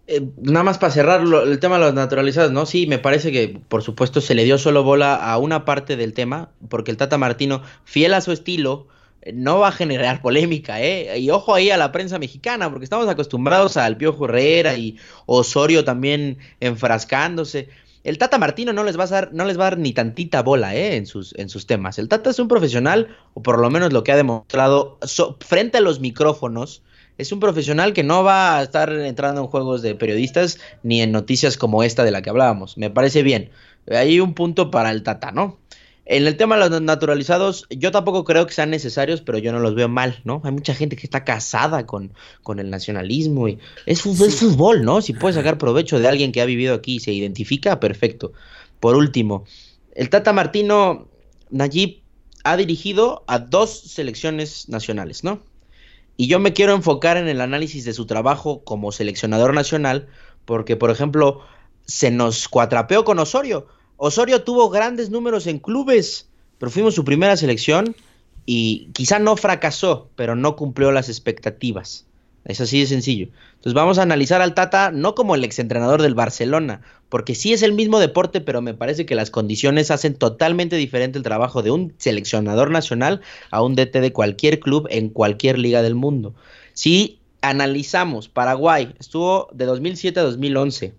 Eh, nada más para cerrar el tema de los naturalizados, ¿no? Sí, me parece que por supuesto se le dio solo bola a una parte del tema, porque el Tata Martino, fiel a su estilo, no va a generar polémica, ¿eh? Y ojo ahí a la prensa mexicana, porque estamos acostumbrados al Piojo Herrera y Osorio también enfrascándose el Tata Martino no les va a dar, no les va a dar ni tantita bola ¿eh? en, sus, en sus temas. El Tata es un profesional, o por lo menos lo que ha demostrado frente a los micrófonos, es un profesional que no va a estar entrando en juegos de periodistas ni en noticias como esta de la que hablábamos. Me parece bien. Hay un punto para el Tata, ¿no? En el tema de los naturalizados, yo tampoco creo que sean necesarios, pero yo no los veo mal, ¿no? Hay mucha gente que está casada con, con el nacionalismo y es, fútbol, ¿no? Si puede sacar provecho de alguien que ha vivido aquí y se identifica, perfecto. Por último, el Tata Martino Nayib ha dirigido a dos selecciones nacionales, ¿no? Y yo me quiero enfocar en el análisis de su trabajo como seleccionador nacional, porque, por ejemplo, se nos cuatrapeó con Osorio Osorio tuvo grandes números en clubes, pero fuimos su primera selección y quizá no fracasó, pero no cumplió las expectativas. Es así de sencillo. Entonces vamos a analizar al Tata no como el exentrenador del Barcelona, porque sí es el mismo deporte, pero me parece que las condiciones hacen totalmente diferente el trabajo de un seleccionador nacional a un DT de cualquier club en cualquier liga del mundo. Si analizamos, Paraguay estuvo de 2007 a 2011,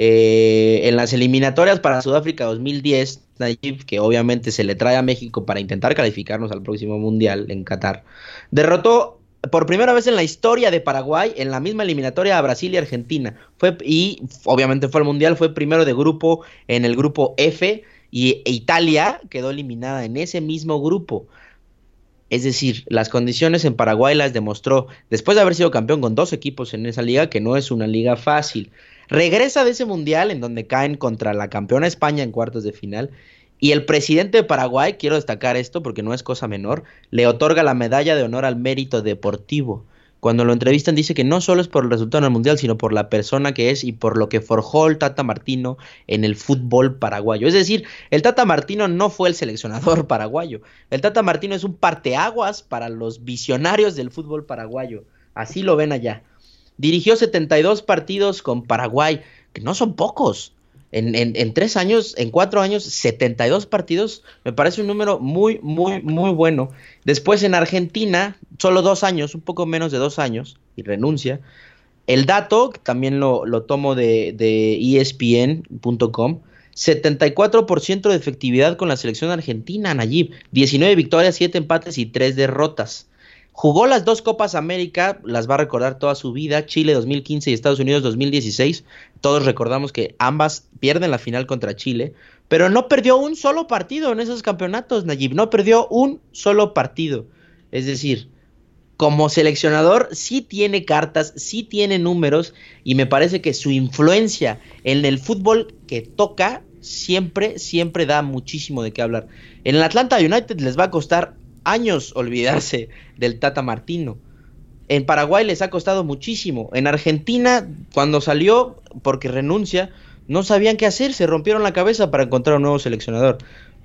eh, en las eliminatorias para Sudáfrica 2010, Nayib, que obviamente se le trae a México para intentar calificarnos al próximo Mundial en Qatar, derrotó por primera vez en la historia de Paraguay en la misma eliminatoria a Brasil y Argentina. Fue, y obviamente fue al Mundial, fue primero de grupo en el grupo F y e Italia quedó eliminada en ese mismo grupo. Es decir, las condiciones en Paraguay las demostró después de haber sido campeón con dos equipos en esa liga, que no es una liga fácil. Regresa de ese mundial en donde caen contra la campeona España en cuartos de final. Y el presidente de Paraguay, quiero destacar esto porque no es cosa menor, le otorga la medalla de honor al mérito deportivo. Cuando lo entrevistan dice que no solo es por el resultado en el mundial, sino por la persona que es y por lo que forjó el Tata Martino en el fútbol paraguayo. Es decir, el Tata Martino no fue el seleccionador paraguayo. El Tata Martino es un parteaguas para los visionarios del fútbol paraguayo. Así lo ven allá. Dirigió 72 partidos con Paraguay, que no son pocos. En, en, tres años, en cuatro años, 72 partidos, me parece un número muy, muy, muy bueno. Después en Argentina, solo dos años, un poco menos de dos años, y renuncia. El dato, que también lo, lo tomo de, de ESPN.com, 74% de efectividad con la selección argentina, Nayib. 19 victorias, 7 empates y 3 derrotas. Jugó las dos Copas América, las va a recordar toda su vida, Chile 2015 y Estados Unidos 2016. Todos recordamos que ambas pierden la final contra Chile, pero no perdió un solo partido en esos campeonatos, Nayib, no perdió un solo partido. Es decir, como seleccionador sí tiene cartas, sí tiene números y me parece que su influencia en el fútbol que toca siempre, siempre da muchísimo de qué hablar. En el Atlanta United les va a costar años olvidarse del Tata Martino. En Paraguay les ha costado muchísimo. En Argentina, cuando salió, porque renuncia, no sabían qué hacer, se rompieron la cabeza para encontrar un nuevo seleccionador.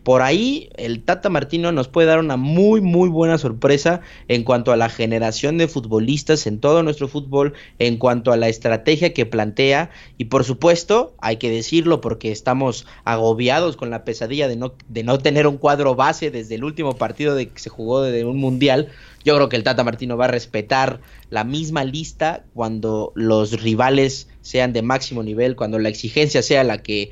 Por ahí el Tata Martino nos puede dar una muy muy buena sorpresa en cuanto a la generación de futbolistas en todo nuestro fútbol, en cuanto a la estrategia que plantea y por supuesto, hay que decirlo porque estamos agobiados con la pesadilla de no, de no tener un cuadro base desde el último partido de que se jugó de un mundial. Yo creo que el Tata Martino va a respetar la misma lista cuando los rivales sean de máximo nivel, cuando la exigencia sea la que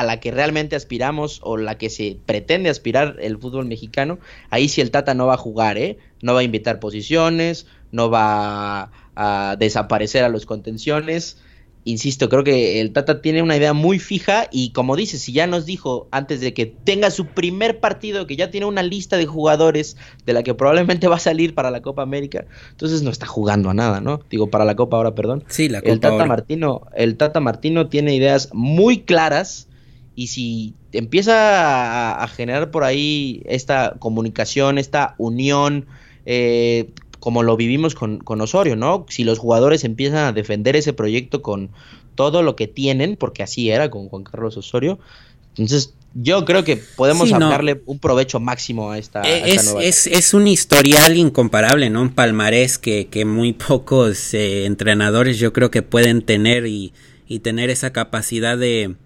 a la que realmente aspiramos o la que se pretende aspirar el fútbol mexicano, ahí sí el Tata no va a jugar, ¿eh? No va a invitar posiciones, no va a, desaparecer a los contenciones. Insisto, creo que el Tata tiene una idea muy fija y como dice, si ya nos dijo antes de que tenga su primer partido, que ya tiene una lista de jugadores de la que probablemente va a salir para la Copa América, entonces no está jugando a nada, ¿no? Digo, para la Copa ahora, perdón. Sí, la Copa el Tata Martino, el Tata Martino tiene ideas muy claras y si empieza a, generar por ahí esta comunicación, esta unión, eh, como lo vivimos con, con, Osorio, ¿no? Si los jugadores empiezan a defender ese proyecto con todo lo que tienen, porque así era con Juan Carlos Osorio, entonces yo creo que podemos sacarle un provecho máximo a esta, es, es, es, un historial incomparable, ¿no? Un palmarés que, que muy pocos eh, entrenadores yo creo que pueden tener y, y tener esa capacidad de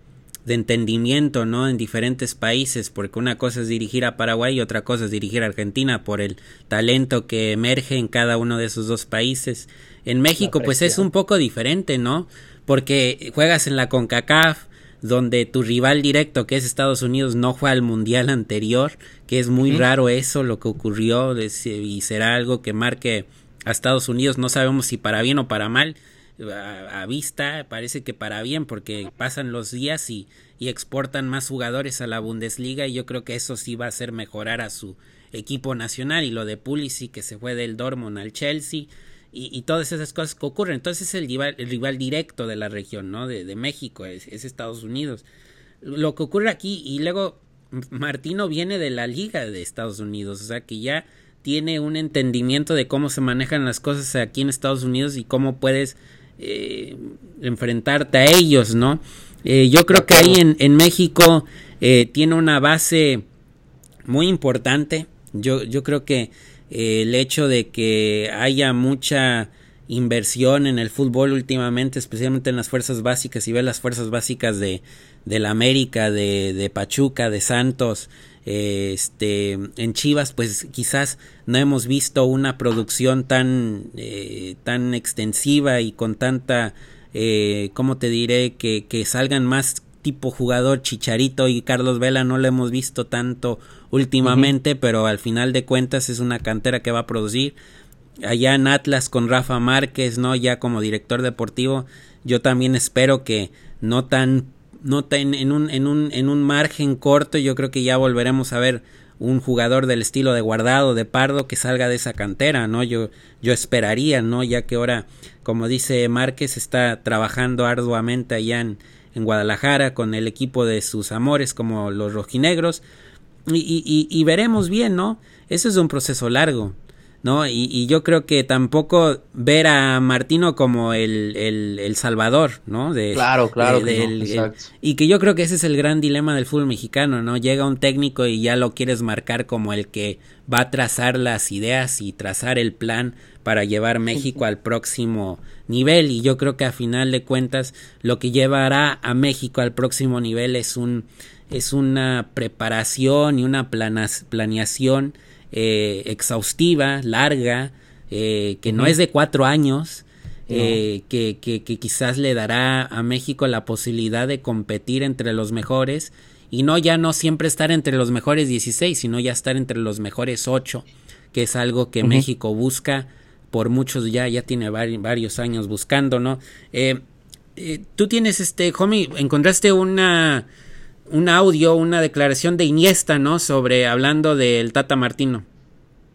de entendimiento, ¿no? En diferentes países, porque una cosa es dirigir a Paraguay y otra cosa es dirigir a Argentina por el talento que emerge en cada uno de esos dos países. En México, pues es un poco diferente, ¿no? Porque juegas en la CONCACAF, donde tu rival directo, que es Estados Unidos, no fue al mundial anterior, que es muy raro eso, lo que ocurrió, y será algo que marque a Estados Unidos, no sabemos si para bien o para mal, a, vista parece que para bien porque pasan los días y, exportan más jugadores a la Bundesliga y yo creo que eso sí va a hacer mejorar a su equipo nacional y lo de Pulisic que se fue del Dortmund al Chelsea y, y todas esas cosas que ocurren. Entonces es el rival, el rival directo de la región no de, de México es, es, Estados Unidos. Lo que ocurre aquí y luego Martino viene de la liga de Estados Unidos o sea que ya tiene un entendimiento de cómo se manejan las cosas aquí en Estados Unidos y cómo puedes eh, enfrentarte a ellos, ¿no? Eh, yo creo que ahí en, en México eh, tiene una base muy importante. Yo, yo creo que el hecho de que haya mucha inversión en el fútbol últimamente, especialmente en las fuerzas básicas, y ve las fuerzas básicas de, de la América, de, de Pachuca, de Santos, este en Chivas pues quizás no hemos visto una producción tan eh, tan extensiva y con tanta eh, cómo te diré que, que salgan más tipo jugador Chicharito y Carlos Vela no lo hemos visto tanto últimamente pero al final de cuentas es una cantera que va a producir. Allá en Atlas con Rafa Márquez no ya como director deportivo yo también espero que no tan no en, en, un, en, un, en un margen corto yo creo que ya volveremos a ver un jugador del estilo de Guardado, de Pardo, que salga de esa cantera, ¿no? Yo, yo esperaría, ¿no? Ya que ahora, como dice Márquez, está trabajando arduamente allá en, en Guadalajara con el equipo de sus amores como los rojinegros y, y, veremos bien, ¿no? Ese es un proceso largo. ¿No? Y, y, yo creo que tampoco ver a Martino como el, el, el salvador, ¿no? De, claro, claro. De, que no, el, y que yo creo que ese es el gran dilema del fútbol mexicano, ¿no? Llega un técnico y ya lo quieres marcar como el que va a trazar las ideas y trazar el plan para llevar México al próximo nivel y yo creo que a final de cuentas lo que llevará a México al próximo nivel es un es una preparación y una planas, planeación eh, exhaustiva, larga, eh, que no es de cuatro años, eh, que, que, que, quizás le dará a México la posibilidad de competir entre los mejores y no ya no siempre estar entre los mejores 16, sino ya estar entre los mejores 8, que es algo que uh -huh. México busca por muchos ya, ya tiene varios años buscando, ¿no? Eh, tú tienes este, homie, encontraste una un audio, una declaración de Iniesta, ¿no? Sobre hablando del Tata Martino.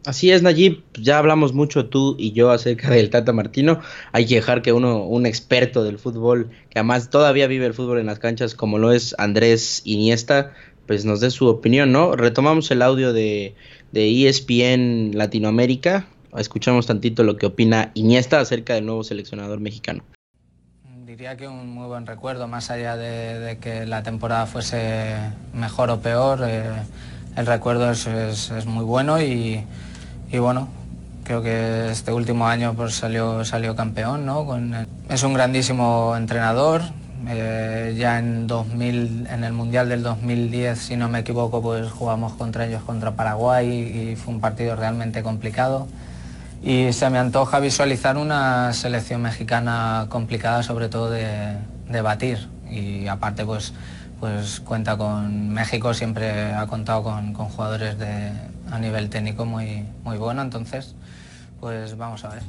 Así es, Nayib, ya hablamos mucho tú y yo acerca del Tata Martino. Hay que dejar que uno, un experto del fútbol, que además todavía vive el fútbol en las canchas, como lo es Andrés Iniesta, pues nos dé su opinión, ¿no? Retomamos el audio de, de ESPN Latinoamérica, escuchamos tantito lo que opina Iniesta acerca del nuevo seleccionador mexicano. Diría que un muy buen recuerdo, más allá de, que la temporada fuese mejor o peor, eh, el recuerdo es, muy bueno y, bueno, creo que este último año pues salió, salió campeón, ¿no? Es un grandísimo entrenador, eh, ya en 2000, en el Mundial del 2010, si no me equivoco, pues jugamos contra ellos, contra Paraguay y fue un partido realmente complicado. Y se me antoja visualizar una selección mexicana complicada, sobre todo de, de batir. Y aparte, pues, pues cuenta con México, siempre ha contado con, con jugadores de, a nivel técnico muy, muy bueno. Entonces, pues vamos a ver.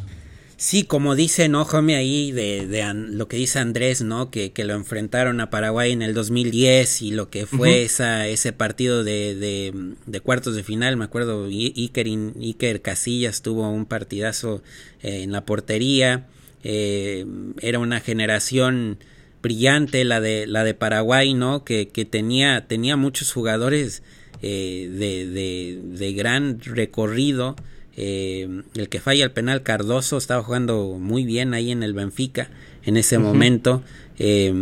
Sí, como dice, ¿no, homie? Ahí de, de lo que dice Andrés, ¿no? Que, que, lo enfrentaron a Paraguay en el 2010 y lo que fue uh -huh. esa, ese partido de, de, de, cuartos de final, me acuerdo, Iker, Iker Casillas tuvo un partidazo eh, en la portería, eh, era una generación brillante la de, la de Paraguay, ¿no? Que, que tenía, tenía muchos jugadores eh, de, de, de gran recorrido, eh, el que falla el penal Cardoso estaba jugando muy bien ahí en el Benfica en ese uh -huh. momento eh,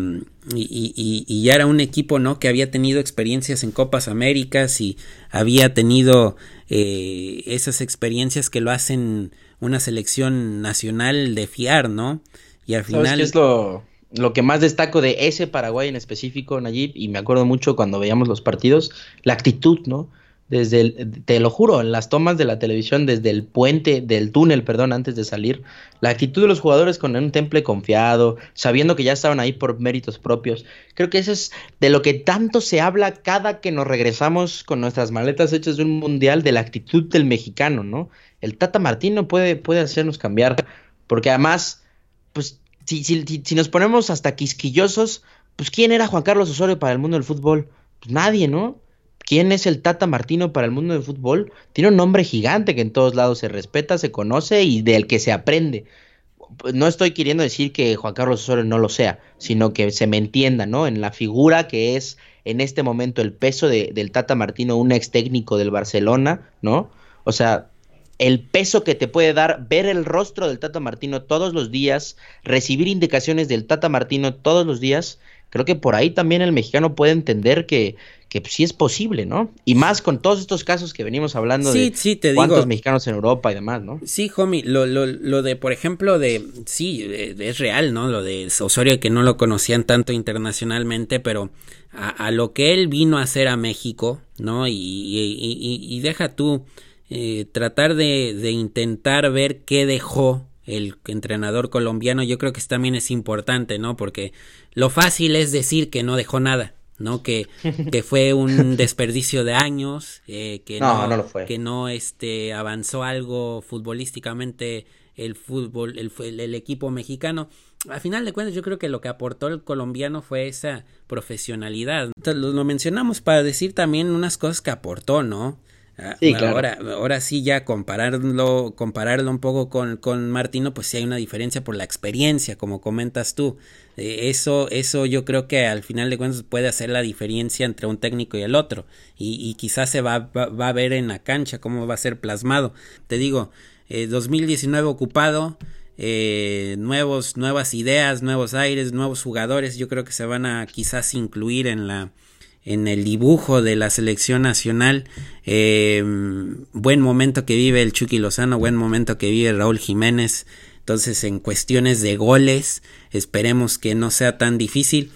y, y, y, ya era un equipo no que había tenido experiencias en Copas Américas y había tenido eh, esas experiencias que lo hacen una selección nacional de fiar no y al final qué es lo, lo que más destaco de ese Paraguay en específico Nayib y me acuerdo mucho cuando veíamos los partidos la actitud no desde el, te lo juro, en las tomas de la televisión, desde el puente, del túnel, perdón, antes de salir, la actitud de los jugadores con un temple confiado, sabiendo que ya estaban ahí por méritos propios. Creo que eso es de lo que tanto se habla cada que nos regresamos con nuestras maletas hechas de un mundial, de la actitud del mexicano, ¿no? El Tata Martino puede, puede hacernos cambiar, porque además, pues, si, si, si nos ponemos hasta quisquillosos, pues, ¿quién era Juan Carlos Osorio para el mundo del fútbol? Pues nadie, ¿no? ¿Quién es el Tata Martino para el mundo del fútbol? Tiene un nombre gigante que en todos lados se respeta, se conoce y del que se aprende. No estoy queriendo decir que Juan Carlos Osorio no lo sea, sino que se me entienda, ¿no? En la figura que es en este momento el peso de, del Tata Martino, un ex técnico del Barcelona, ¿no? O sea, el peso que te puede dar ver el rostro del Tata Martino todos los días, recibir indicaciones del Tata Martino todos los días, creo que por ahí también el mexicano puede entender que, que sí es posible, ¿no? Y más con todos estos casos que venimos hablando sí, de sí, te cuántos digo, mexicanos en Europa y demás, ¿no? Sí, homie, lo, lo, lo de, por ejemplo, de, sí, es real, ¿no? Lo de Osorio que no lo conocían tanto internacionalmente, pero a, a lo que él vino a hacer a México, ¿no? Y, y, y, y deja tú eh, tratar de, de intentar ver qué dejó el entrenador colombiano, yo creo que también es importante, ¿no? Porque lo fácil es decir que no dejó nada, ¿no? Que, que fue un desperdicio de años, eh, que no, no, no lo fue. que no este, avanzó algo futbolísticamente el fútbol, el, el, el, equipo mexicano. A final de cuentas, yo creo que lo que aportó el colombiano fue esa profesionalidad. Lo, lo mencionamos para decir también unas cosas que aportó, ¿no? Sí, claro. ahora, ahora sí ya compararlo, compararlo un poco con, con Martino, pues sí hay una diferencia por la experiencia, como comentas tú. Eh, eso, eso yo creo que al final de cuentas puede hacer la diferencia entre un técnico y el otro. Y, quizás se va, va, va, a ver en la cancha cómo va a ser plasmado. Te digo, eh, 2019 ocupado, eh, nuevos, nuevas ideas, nuevos aires, nuevos jugadores. Yo creo que se van a quizás incluir en la en el dibujo de la selección nacional. Eh, buen momento que vive el Chucky Lozano, buen momento que vive Raúl Jiménez. Entonces, en cuestiones de goles, esperemos que no sea tan difícil.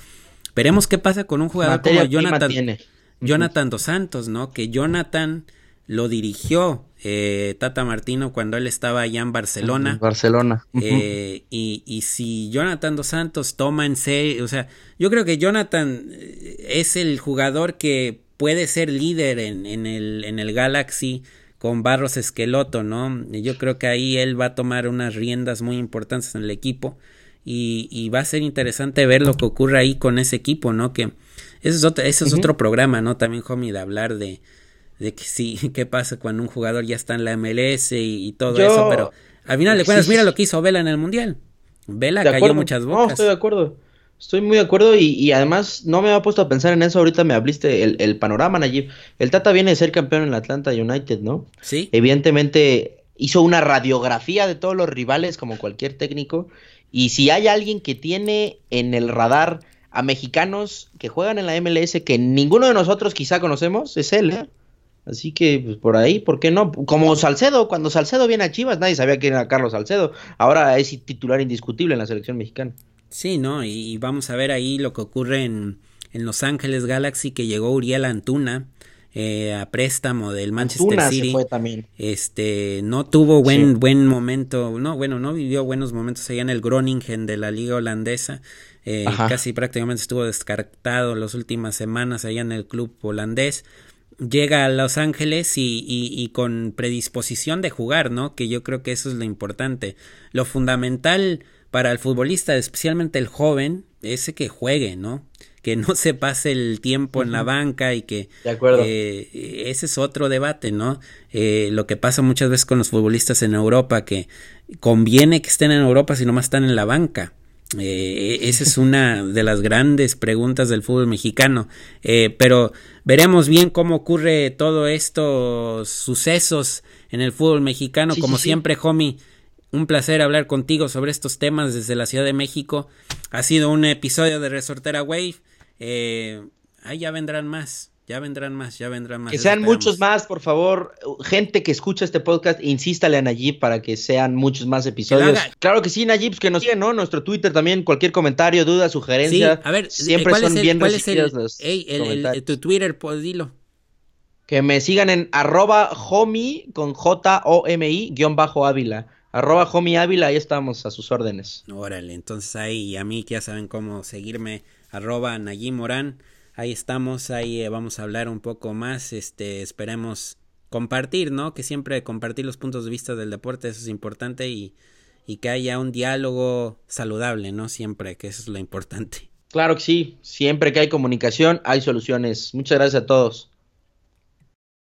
Veremos qué pasa con un jugador Materia como Jonathan, tiene. Jonathan Dos Santos, ¿no? Que Jonathan lo dirigió eh, Tata Martino cuando él estaba allá en Barcelona. Barcelona. Eh, y, y, si Jonathan Dos Santos toma en serio, o sea, yo creo que Jonathan es el jugador que puede ser líder en, en, el, en el Galaxy con Barros Esqueloto, ¿no? Yo creo que ahí él va a tomar unas riendas muy importantes en el equipo y, y va a ser interesante ver lo que ocurre ahí con ese equipo, ¿no? Que eso es otro, eso es uh -huh. otro programa, ¿no? También, homie, de hablar de, de que sí, qué pasa cuando un jugador ya está en la MLS y, y todo Yo... eso, pero al final de cuentas, mira lo que hizo Vela en el Mundial. Vela cayó acuerdo. muchas bocas. No, estoy de acuerdo. Estoy muy de acuerdo y, y, además no me había puesto a pensar en eso. Ahorita me abriste el, el, panorama, Nayib. El Tata viene de ser campeón en Atlanta United, ¿no? Sí. Evidentemente hizo una radiografía de todos los rivales como cualquier técnico Y si hay alguien que tiene en el radar a mexicanos que juegan en la MLS que ninguno de nosotros quizá conocemos, es él, ¿eh? Así que, pues por ahí, ¿por qué no? Como Salcedo, cuando Salcedo viene a Chivas, nadie sabía quién era Carlos Salcedo. Ahora es titular indiscutible en la selección mexicana. Sí, ¿no? Y, vamos a ver ahí lo que ocurre en, en Los Ángeles Galaxy, que llegó Uriel Antuna. Eh, a préstamo del Manchester City. también. Este, no tuvo buen, buen momento, no, bueno, no vivió buenos momentos allá en el Groningen de la liga holandesa. Eh, casi prácticamente estuvo descartado las últimas semanas allá en el club holandés llega a Los Ángeles y, y, con predisposición de jugar, ¿no? Que yo creo que eso es lo importante. Lo fundamental para el futbolista, especialmente el joven, es que juegue, ¿no? Que no se pase el tiempo en la banca y que... De acuerdo. Eh, ese es otro debate, ¿no? Eh, lo que pasa muchas veces con los futbolistas en Europa, que conviene que estén en Europa si nomás están en la banca. Eh, esa es una de las grandes preguntas del fútbol mexicano. Eh, pero veremos bien cómo ocurre todos estos sucesos en el fútbol mexicano. Como siempre, Homie, un placer hablar contigo sobre estos temas desde la Ciudad de México. Ha sido un episodio de Resortera Wave. Eh, ahí ya vendrán más. Ya vendrán más, ya vendrán más. Que sean muchos más, por favor. Gente que escucha este podcast, insístale a Nayib para que sean muchos más episodios. Claro que sí, Nayib, pues que nos sigan, ¿no? Nuestro Twitter también, cualquier comentario, duda, sugerencia. Sí, a ver, siempre son bien ¿cuál es el, tu Twitter, pues dilo. Que me sigan en arroba homie con J-O-M-I guion bajo Ávila. Arroba homie Ávila, ahí estamos a sus órdenes. Órale, entonces ahí a mí ya saben cómo seguirme, arroba Nayib Morán ahí estamos, ahí eh, vamos a hablar un poco más, este, esperemos compartir, ¿no? Que siempre compartir los puntos de vista del deporte, eso es importante y, y que haya un diálogo saludable, ¿no? Siempre, que eso es lo importante. Claro que sí, siempre que hay comunicación hay soluciones. Muchas gracias a todos.